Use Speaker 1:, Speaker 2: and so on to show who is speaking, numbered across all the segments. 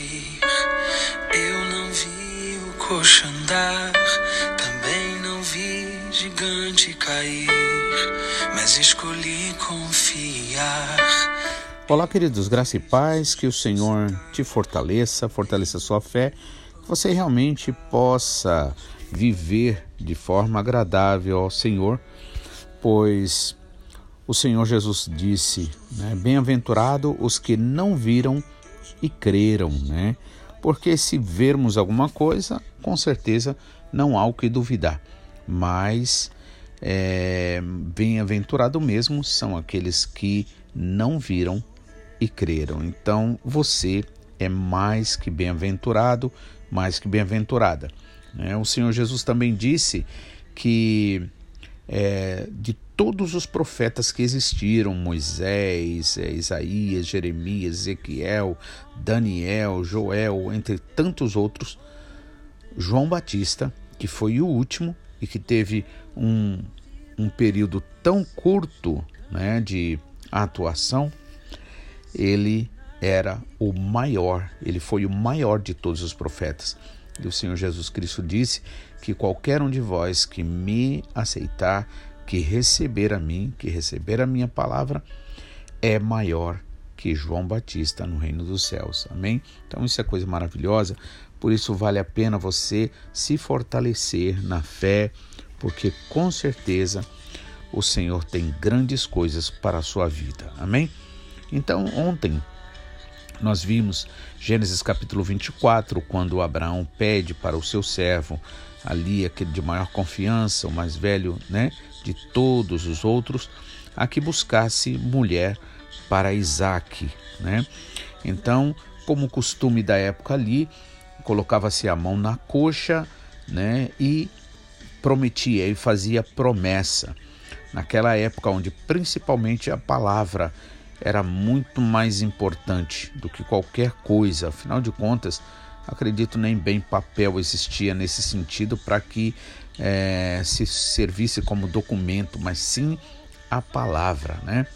Speaker 1: Eu não vi o coxa andar, também não vi gigante cair, mas escolhi confiar.
Speaker 2: Olá, queridos, graça e paz, que o Senhor te fortaleça, fortaleça a sua fé, que você realmente possa viver de forma agradável ao Senhor, pois o Senhor Jesus disse: né, Bem-aventurado os que não viram e creram, né? Porque se vermos alguma coisa, com certeza não há o que duvidar. Mas é, bem-aventurado mesmo são aqueles que não viram e creram. Então você é mais que bem-aventurado, mais que bem-aventurada. Né? O Senhor Jesus também disse que é, de todos os profetas que existiram, Moisés, é, Isaías, Jeremias, Ezequiel, Daniel, Joel, entre tantos outros, João Batista, que foi o último e que teve um, um período tão curto né, de atuação, ele era o maior, ele foi o maior de todos os profetas. E o Senhor Jesus Cristo disse que qualquer um de vós que me aceitar, que receber a mim, que receber a minha palavra, é maior que João Batista no reino dos céus. Amém? Então isso é coisa maravilhosa, por isso vale a pena você se fortalecer na fé, porque com certeza o Senhor tem grandes coisas para a sua vida. Amém? Então, ontem nós vimos Gênesis capítulo 24, quando Abraão pede para o seu servo, ali aquele de maior confiança, o mais velho, né, de todos os outros, a que buscasse mulher para Isaac, né? Então, como costume da época ali, colocava-se a mão na coxa, né, e prometia e fazia promessa. Naquela época onde principalmente a palavra era muito mais importante do que qualquer coisa. Afinal de contas, acredito nem bem papel existia nesse sentido para que é, se servisse como documento, mas sim a palavra, né?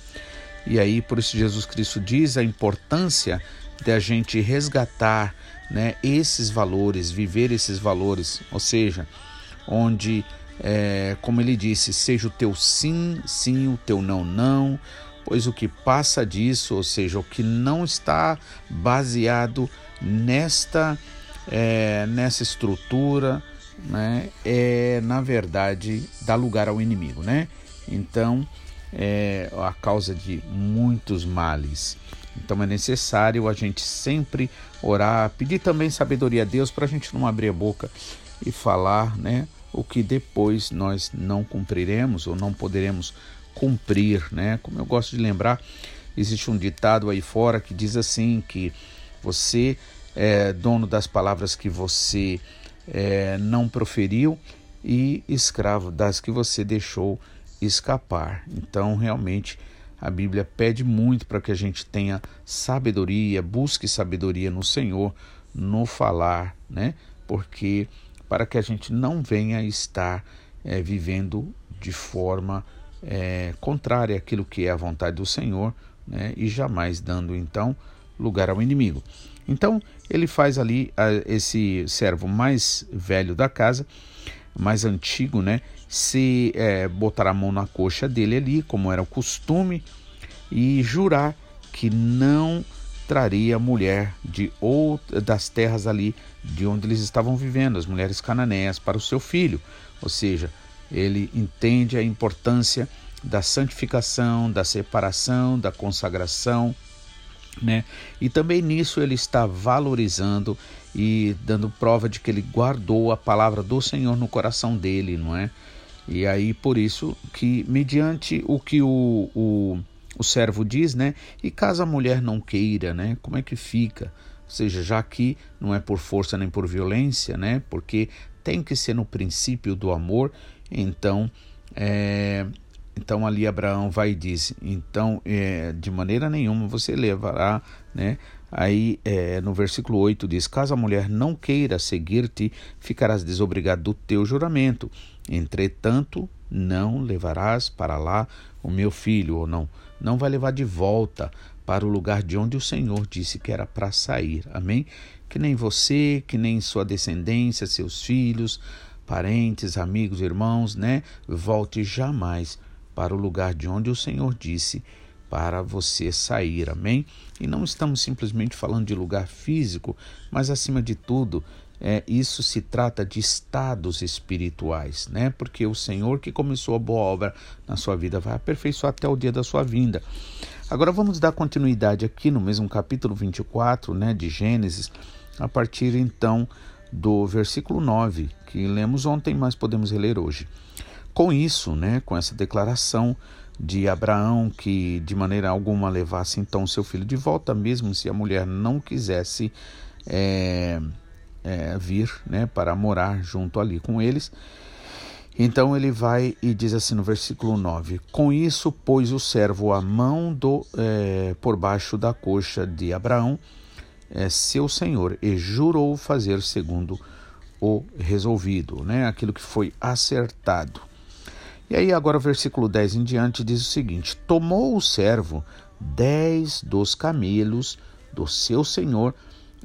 Speaker 2: E aí, por isso Jesus Cristo diz a importância de a gente resgatar, né, esses valores, viver esses valores, ou seja, onde, é, como ele disse, seja o teu sim, sim, o teu não, não, pois o que passa disso, ou seja, o que não está baseado nesta, é, nessa estrutura, né, é na verdade dá lugar ao inimigo, né? Então é a causa de muitos males. Então é necessário a gente sempre orar, pedir também sabedoria a Deus para a gente não abrir a boca e falar, né? O que depois nós não cumpriremos ou não poderemos cumprir, né? Como eu gosto de lembrar, existe um ditado aí fora que diz assim que você é dono das palavras que você é, não proferiu e escravo das que você deixou escapar. Então, realmente, a Bíblia pede muito para que a gente tenha sabedoria, busque sabedoria no Senhor, no falar, né? Porque para que a gente não venha estar é, vivendo de forma é, contrária àquilo que é a vontade do Senhor, né? E jamais dando então lugar ao inimigo. Então ele faz ali a, esse servo mais velho da casa, mais antigo, né? Se é, botar a mão na coxa dele ali, como era o costume, e jurar que não traria mulher de ou das terras ali de onde eles estavam vivendo, as mulheres cananeias, para o seu filho. Ou seja, ele entende a importância da santificação, da separação, da consagração, né? E também nisso ele está valorizando e dando prova de que ele guardou a palavra do Senhor no coração dele, não é? E aí por isso que mediante o que o, o, o servo diz, né? E caso a mulher não queira, né? Como é que fica? Ou seja, já que não é por força nem por violência, né? Porque tem que ser no princípio do amor, então é, então ali Abraão vai e diz: então é, de maneira nenhuma você levará, né? Aí é, no versículo 8 diz: Caso a mulher não queira seguir-te, ficarás desobrigado do teu juramento. Entretanto, não levarás para lá o meu filho, ou não, não vai levar de volta para o lugar de onde o Senhor disse que era para sair. Amém? Que nem você, que nem sua descendência, seus filhos, parentes, amigos, irmãos, né? Volte jamais para o lugar de onde o Senhor disse para você sair, amém? E não estamos simplesmente falando de lugar físico, mas acima de tudo, é, isso se trata de estados espirituais, né? Porque o Senhor que começou a boa obra na sua vida vai aperfeiçoar até o dia da sua vinda. Agora vamos dar continuidade aqui no mesmo capítulo 24, né, de Gênesis, a partir então do versículo 9, que lemos ontem, mas podemos reler hoje. Com isso, né, com essa declaração, de Abraão que de maneira alguma levasse então seu filho de volta, mesmo se a mulher não quisesse é, é, vir né, para morar junto ali com eles. Então ele vai e diz assim no versículo 9: Com isso pôs o servo a mão do, é, por baixo da coxa de Abraão, é, seu senhor, e jurou fazer segundo o resolvido, né, aquilo que foi acertado. E aí, agora, o versículo 10 em diante diz o seguinte: Tomou o servo dez dos camelos do seu senhor,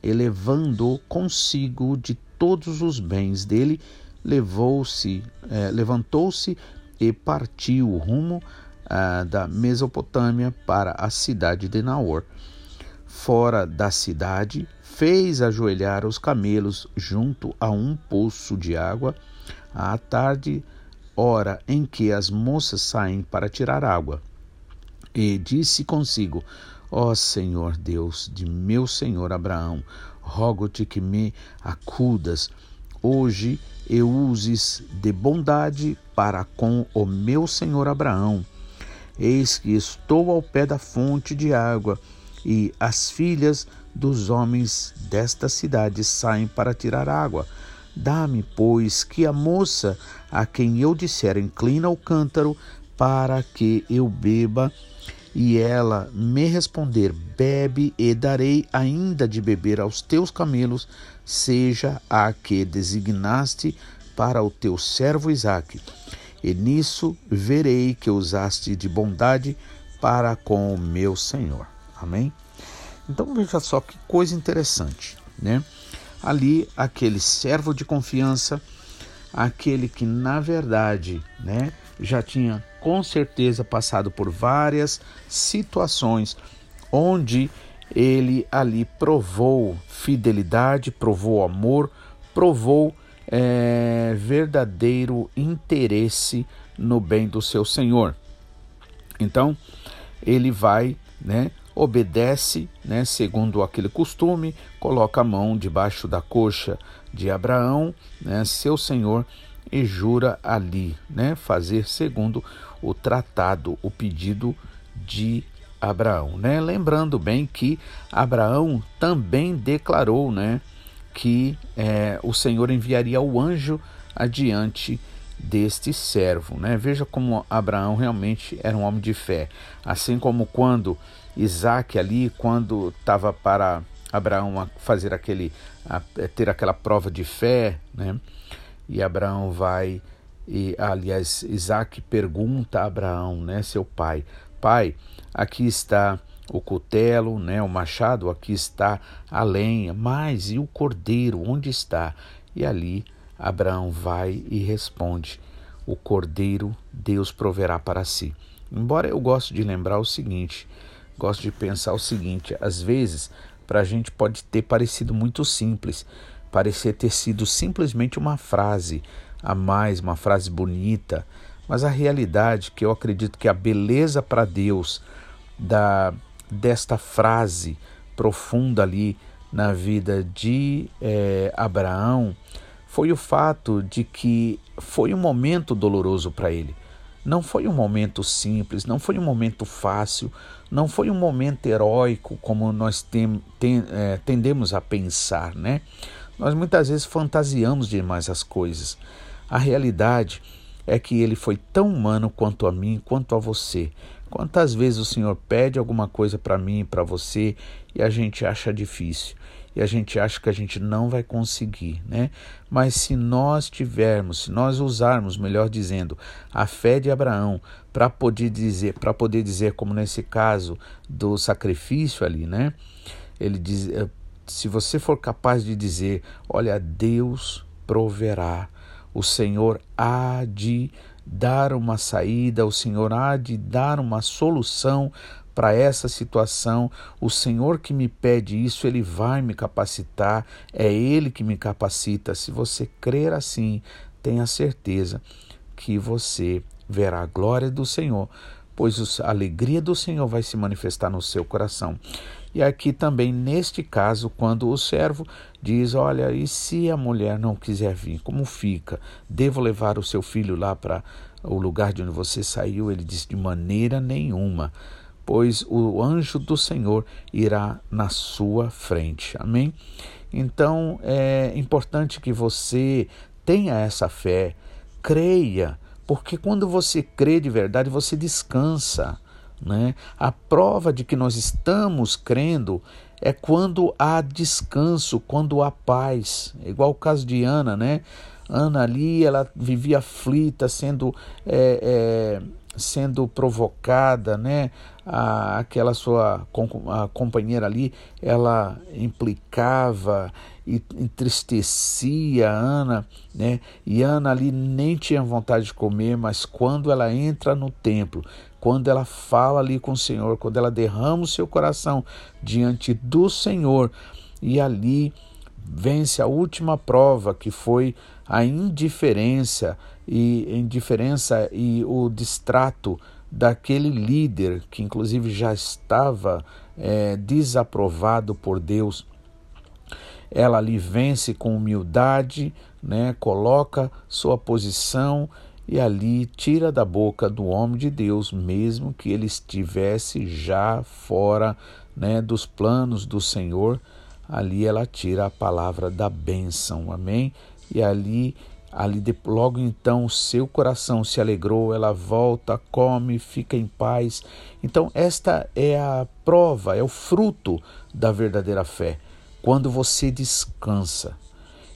Speaker 2: elevando consigo de todos os bens dele, levou-se, eh, levantou-se e partiu rumo ah, da Mesopotâmia para a cidade de Naor. Fora da cidade, fez ajoelhar os camelos junto a um poço de água. À tarde, hora em que as moças saem para tirar água. E disse consigo: Ó Senhor Deus de meu senhor Abraão, rogo-te que me acudas hoje e uses de bondade para com o meu senhor Abraão. Eis que estou ao pé da fonte de água, e as filhas dos homens desta cidade saem para tirar água. Dá-me, pois, que a moça a quem eu disser inclina o cântaro para que eu beba, e ela me responder: Bebe, e darei ainda de beber aos teus camelos, seja a que designaste para o teu servo Isaque. E nisso verei que usaste de bondade para com o meu Senhor. Amém? Então veja só que coisa interessante, né? ali aquele servo de confiança, aquele que na verdade, né, já tinha com certeza passado por várias situações onde ele ali provou fidelidade, provou amor, provou é, verdadeiro interesse no bem do seu Senhor. Então, ele vai né, obedece, né, segundo aquele costume, coloca a mão debaixo da coxa de Abraão, né, seu senhor, e jura ali, né, fazer segundo o tratado, o pedido de Abraão, né? Lembrando bem que Abraão também declarou, né, que é, o Senhor enviaria o anjo adiante deste servo, né? Veja como Abraão realmente era um homem de fé, assim como quando Isaac ali, quando estava para Abraão fazer aquele, ter aquela prova de fé, né? E Abraão vai e aliás Isaac pergunta a Abraão, né, seu pai, pai, aqui está o cutelo, né, o machado, aqui está a lenha, mas e o cordeiro, onde está? E ali Abraão vai e responde: o cordeiro Deus proverá para si. Embora eu goste de lembrar o seguinte, gosto de pensar o seguinte: às vezes, para a gente pode ter parecido muito simples, parecer ter sido simplesmente uma frase a mais, uma frase bonita, mas a realidade que eu acredito que a beleza para Deus da desta frase profunda ali na vida de é, Abraão foi o fato de que foi um momento doloroso para ele. Não foi um momento simples, não foi um momento fácil, não foi um momento heróico como nós tem, tem, é, tendemos a pensar, né? Nós muitas vezes fantasiamos demais as coisas. A realidade é que ele foi tão humano quanto a mim, quanto a você. Quantas vezes o Senhor pede alguma coisa para mim para você e a gente acha difícil? E a gente acha que a gente não vai conseguir, né? Mas se nós tivermos, se nós usarmos, melhor dizendo, a fé de Abraão para poder dizer, para poder dizer como nesse caso do sacrifício ali, né? Ele diz, eh, se você for capaz de dizer, olha, Deus proverá, o Senhor há de dar uma saída, o Senhor há de dar uma solução para essa situação. O Senhor que me pede isso, Ele vai me capacitar, é Ele que me capacita. Se você crer assim, tenha certeza que você verá a glória do Senhor, pois a alegria do Senhor vai se manifestar no seu coração. E aqui também, neste caso, quando o servo diz: Olha, e se a mulher não quiser vir, como fica? Devo levar o seu filho lá para o lugar de onde você saiu? Ele diz: De maneira nenhuma pois o anjo do Senhor irá na sua frente. Amém? Então é importante que você tenha essa fé, creia, porque quando você crê de verdade, você descansa. Né? A prova de que nós estamos crendo é quando há descanso, quando há paz. É igual o caso de Ana, né? Ana ali, ela vivia aflita, sendo é, é, sendo provocada, né? A, aquela sua a companheira ali, ela implicava e entristecia a Ana, né? E Ana ali nem tinha vontade de comer, mas quando ela entra no templo, quando ela fala ali com o Senhor, quando ela derrama o seu coração diante do Senhor e ali vence a última prova que foi a indiferença e indiferença e o distrato daquele líder que inclusive já estava é, desaprovado por Deus. Ela ali vence com humildade, né, coloca sua posição e ali tira da boca do homem de Deus, mesmo que ele estivesse já fora né, dos planos do Senhor, ali ela tira a palavra da bênção, amém? E ali, ali logo então seu coração se alegrou, ela volta, come, fica em paz. Então esta é a prova, é o fruto da verdadeira fé, quando você descansa.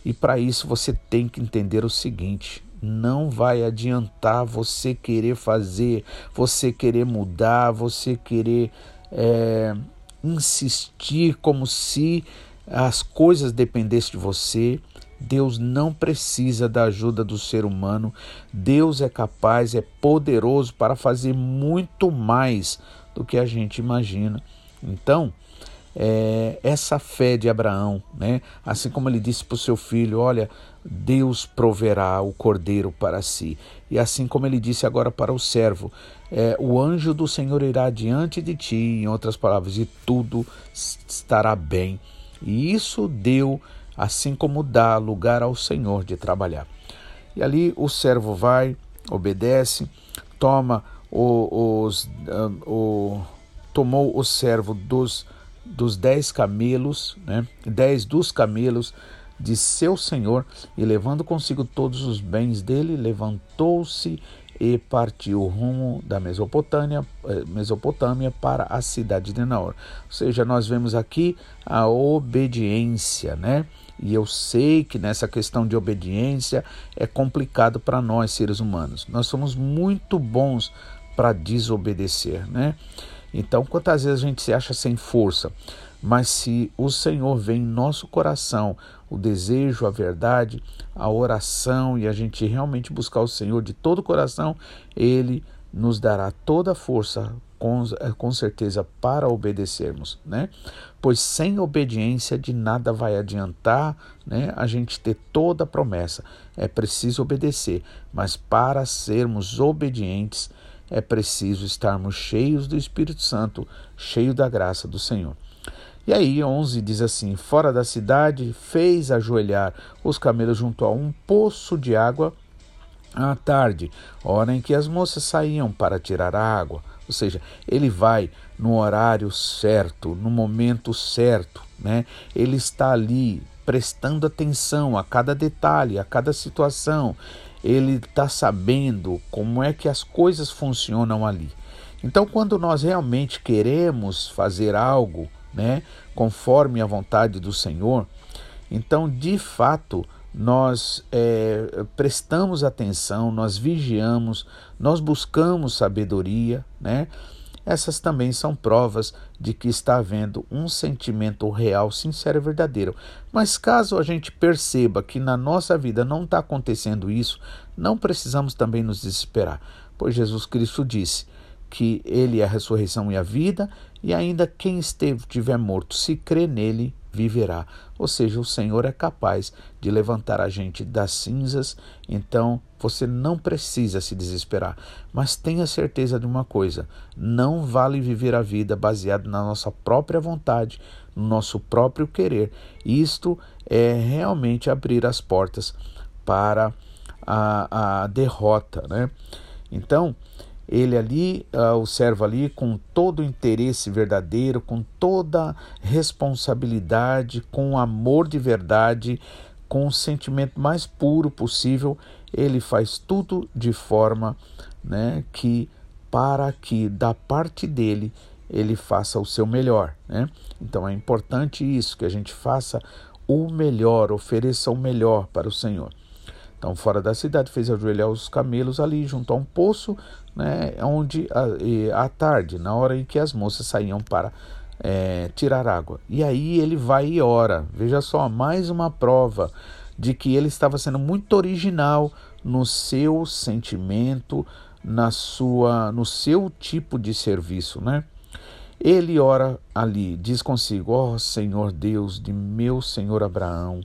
Speaker 2: E para isso você tem que entender o seguinte: não vai adiantar você querer fazer, você querer mudar, você querer é, insistir como se as coisas dependessem de você. Deus não precisa da ajuda do ser humano. Deus é capaz, é poderoso para fazer muito mais do que a gente imagina. Então, é, essa fé de Abraão, né? assim como ele disse para o seu filho: Olha, Deus proverá o cordeiro para si. E assim como ele disse agora para o servo: é, O anjo do Senhor irá diante de ti, em outras palavras, e tudo estará bem. E isso deu, assim como dá lugar ao Senhor de trabalhar. E ali o servo vai, obedece, toma os, ah, o, tomou o servo dos dos dez camelos, né, dez dos camelos de seu senhor, e levando consigo todos os bens dele, levantou-se e partiu rumo da Mesopotâmia, eh, Mesopotâmia para a cidade de Naor. Ou seja, nós vemos aqui a obediência, né? E eu sei que nessa questão de obediência é complicado para nós seres humanos. Nós somos muito bons para desobedecer, né? Então, quantas vezes a gente se acha sem força? Mas se o Senhor vê em nosso coração o desejo, a verdade, a oração e a gente realmente buscar o Senhor de todo o coração, Ele nos dará toda a força, com, com certeza, para obedecermos, né? Pois sem obediência de nada vai adiantar, né? A gente ter toda a promessa. É preciso obedecer, mas para sermos obedientes, é preciso estarmos cheios do Espírito Santo, cheio da graça do Senhor. E aí, 11 diz assim: Fora da cidade, fez ajoelhar os camelos junto a um poço de água à tarde, hora em que as moças saíam para tirar a água. Ou seja, ele vai no horário certo, no momento certo, né? Ele está ali prestando atenção a cada detalhe, a cada situação ele está sabendo como é que as coisas funcionam ali. Então, quando nós realmente queremos fazer algo, né, conforme a vontade do Senhor, então de fato nós é, prestamos atenção, nós vigiamos, nós buscamos sabedoria, né? Essas também são provas de que está havendo um sentimento real, sincero e verdadeiro. Mas caso a gente perceba que na nossa vida não está acontecendo isso, não precisamos também nos desesperar, pois Jesus Cristo disse que Ele é a ressurreição e a vida, e ainda quem estiver morto, se crê nele, viverá. Ou seja, o Senhor é capaz de levantar a gente das cinzas, então você não precisa se desesperar. Mas tenha certeza de uma coisa: não vale viver a vida baseado na nossa própria vontade, no nosso próprio querer. Isto é realmente abrir as portas para a, a derrota, né? Então, ele ali, uh, o servo ali, com todo o interesse verdadeiro, com toda responsabilidade, com amor de verdade, com o sentimento mais puro possível, ele faz tudo de forma né, que, para que da parte dele, ele faça o seu melhor. Né? Então é importante isso, que a gente faça o melhor, ofereça o melhor para o Senhor. Então, fora da cidade, fez ajoelhar os camelos ali junto a um poço, né, onde à tarde, na hora em que as moças saíam para é, tirar água. E aí ele vai e ora. Veja só, mais uma prova de que ele estava sendo muito original no seu sentimento, na sua, no seu tipo de serviço, né? Ele ora ali, diz consigo: Ó oh, Senhor Deus de meu Senhor Abraão,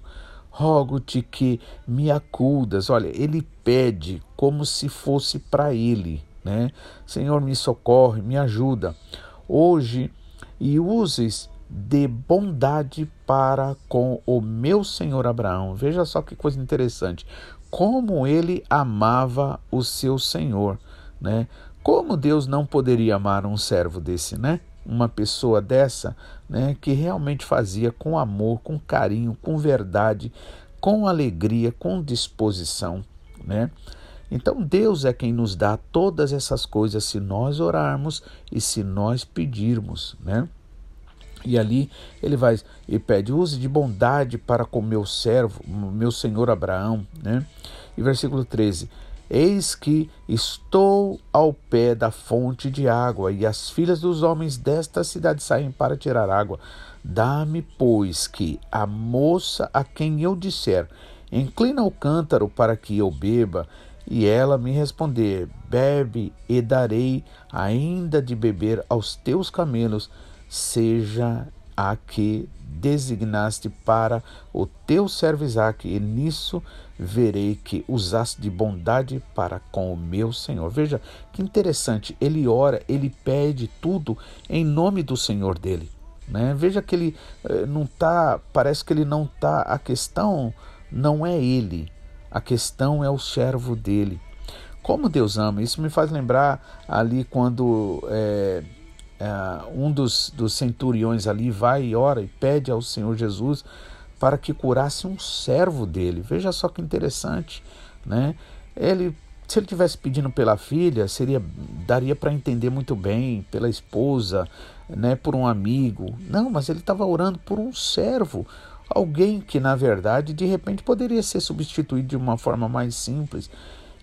Speaker 2: rogo-te que me acudas. Olha, ele pede como se fosse para ele, né? Senhor, me socorre, me ajuda. Hoje, e uses de bondade para com o meu senhor Abraão. Veja só que coisa interessante. Como ele amava o seu senhor, né? Como Deus não poderia amar um servo desse, né? Uma pessoa dessa, né, que realmente fazia com amor, com carinho, com verdade, com alegria, com disposição, né? Então Deus é quem nos dá todas essas coisas se nós orarmos e se nós pedirmos, né? E ali ele vai e pede: use de bondade para com meu servo, meu senhor Abraão, né? E versículo 13: Eis que estou ao pé da fonte de água, e as filhas dos homens desta cidade saem para tirar água. Dá-me, pois, que a moça a quem eu disser, inclina o cântaro para que eu beba, e ela me responder, bebe, e darei ainda de beber aos teus camelos, seja a que designaste para o teu servo Isaque, e nisso verei que usaste de bondade para com o meu Senhor. Veja que interessante, ele ora, ele pede tudo em nome do Senhor dele. Né? Veja que ele eh, não está, parece que ele não está, a questão não é ele, a questão é o servo dele. Como Deus ama, isso me faz lembrar ali quando é, é, um dos, dos centuriões ali vai e ora e pede ao Senhor Jesus para que curasse um servo dele. Veja só que interessante, né? Ele, se ele tivesse pedindo pela filha, seria daria para entender muito bem, pela esposa, né, por um amigo. Não, mas ele estava orando por um servo, alguém que na verdade de repente poderia ser substituído de uma forma mais simples.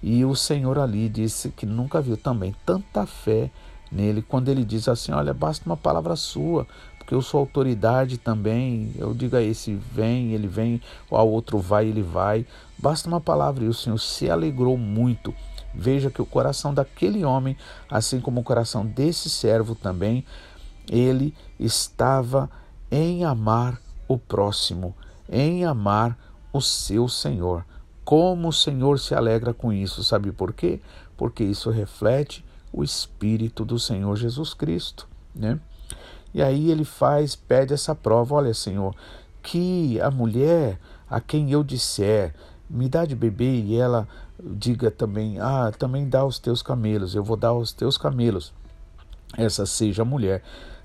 Speaker 2: E o Senhor ali disse que nunca viu também tanta fé nele quando ele diz assim: Olha, basta uma palavra sua, porque eu sou autoridade também. Eu digo a esse vem, ele vem, ou ao outro vai, ele vai. Basta uma palavra e o Senhor se alegrou muito. Veja que o coração daquele homem, assim como o coração desse servo também, ele estava em amar o próximo, em amar o seu Senhor. Como o Senhor se alegra com isso, sabe por quê? Porque isso reflete o Espírito do Senhor Jesus Cristo, né? E aí ele faz, pede essa prova, olha, Senhor, que a mulher a quem eu disser, me dá de beber e ela diga também, ah, também dá aos teus camelos, eu vou dar aos teus camelos. Essa seja a mulher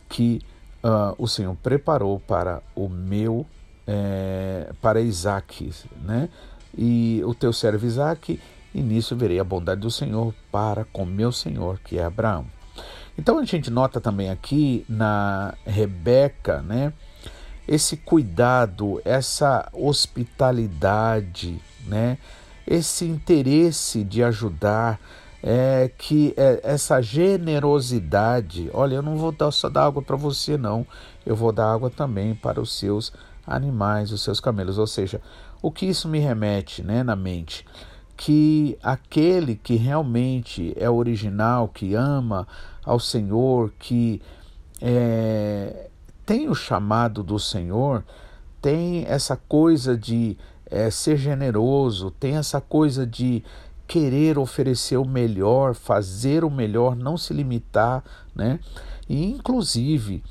Speaker 2: que uh, o Senhor preparou para o meu, é, para Isaac, né? E o teu servo Isaac, e nisso verei a bondade do Senhor para com meu Senhor, que é Abraão. Então a gente nota também aqui na Rebeca, né? Esse cuidado, essa hospitalidade, né? Esse interesse de ajudar, é, que é, essa generosidade, olha, eu não vou dar só dar água para você não, eu vou dar água também para os seus animais, os seus camelos. Ou seja, o que isso me remete, né, na mente? Que aquele que realmente é original, que ama ao Senhor, que é, tem o chamado do Senhor, tem essa coisa de é, ser generoso, tem essa coisa de querer oferecer o melhor, fazer o melhor, não se limitar, né? E inclusive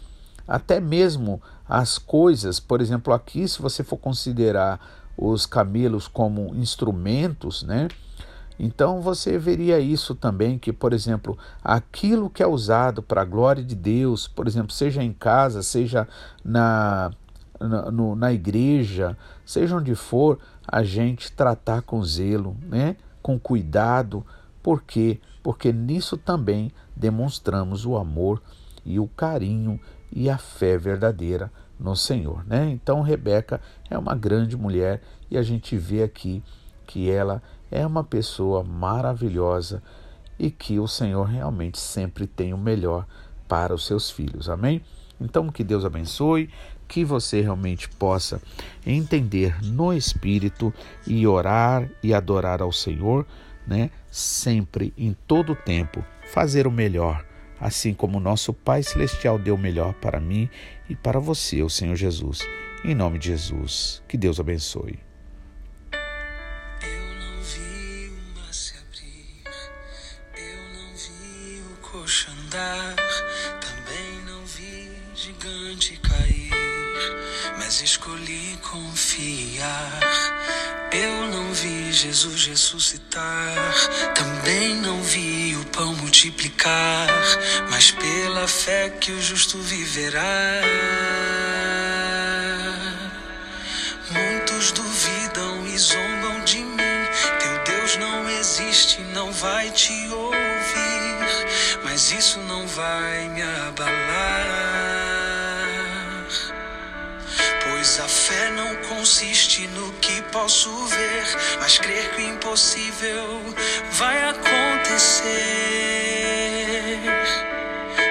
Speaker 2: até mesmo as coisas, por exemplo, aqui se você for considerar os camelos como instrumentos, né? Então você veria isso também, que, por exemplo, aquilo que é usado para a glória de Deus, por exemplo, seja em casa, seja na, na, no, na igreja, seja onde for, a gente tratar com zelo, né? com cuidado. Por quê? Porque nisso também demonstramos o amor e o carinho e a fé verdadeira no Senhor, né? Então Rebeca é uma grande mulher e a gente vê aqui que ela é uma pessoa maravilhosa e que o Senhor realmente sempre tem o melhor para os seus filhos. Amém? Então que Deus abençoe, que você realmente possa entender no espírito e orar e adorar ao Senhor, né? Sempre em todo tempo fazer o melhor, assim como nosso Pai celestial deu o melhor para mim e para você, o Senhor Jesus. Em nome de Jesus, que Deus abençoe.
Speaker 1: Eu não vi o mar se abrir, eu não vi o coxo andar, também não vi gigante cair, mas escolhi confiar. Eu não vi Jesus ressuscitar, também não vi pão multiplicar, mas pela fé que o justo viverá. Muitos duvidam e zombam de mim. Teu Deus não existe, não vai te ouvir, mas isso não vai me abalar. Não consiste no que posso ver, mas crer que o impossível vai acontecer.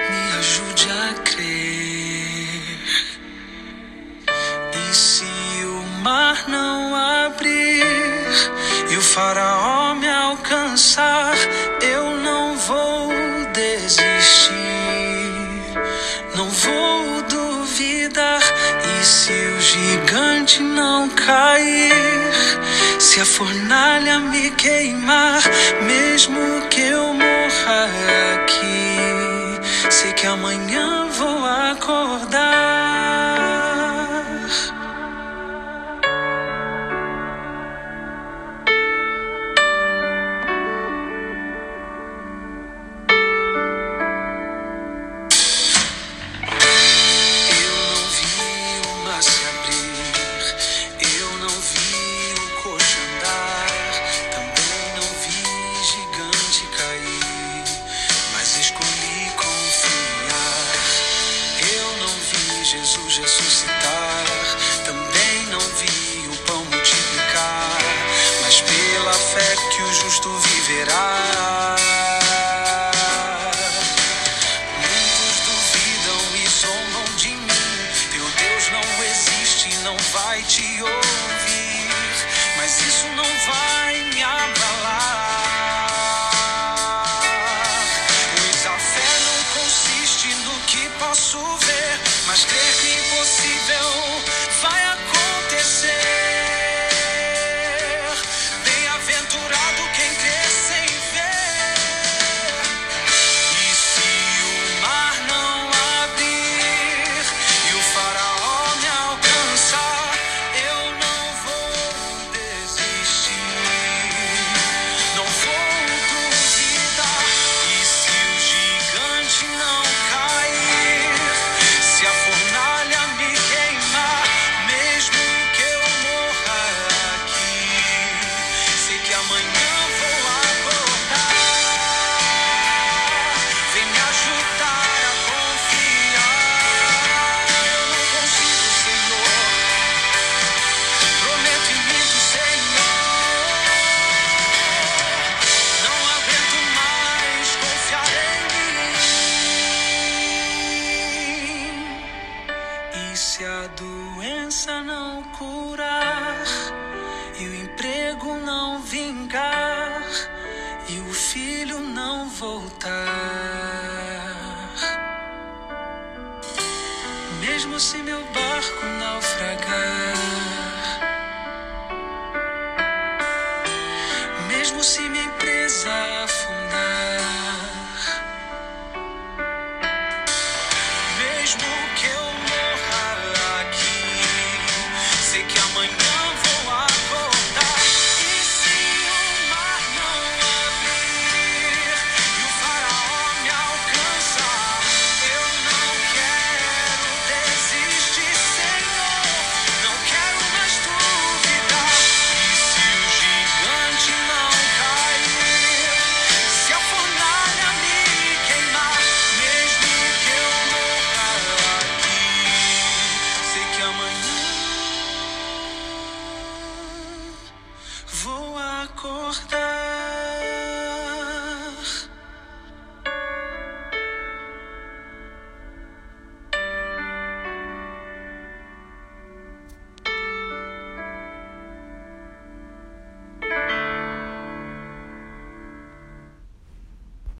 Speaker 1: Me ajude a crer. E se o mar não abrir e o faraó gigante não cair, se a fornalha me queimar, mesmo que eu morra aqui, sei que amanhã vou acordar. Mas crer que o impossível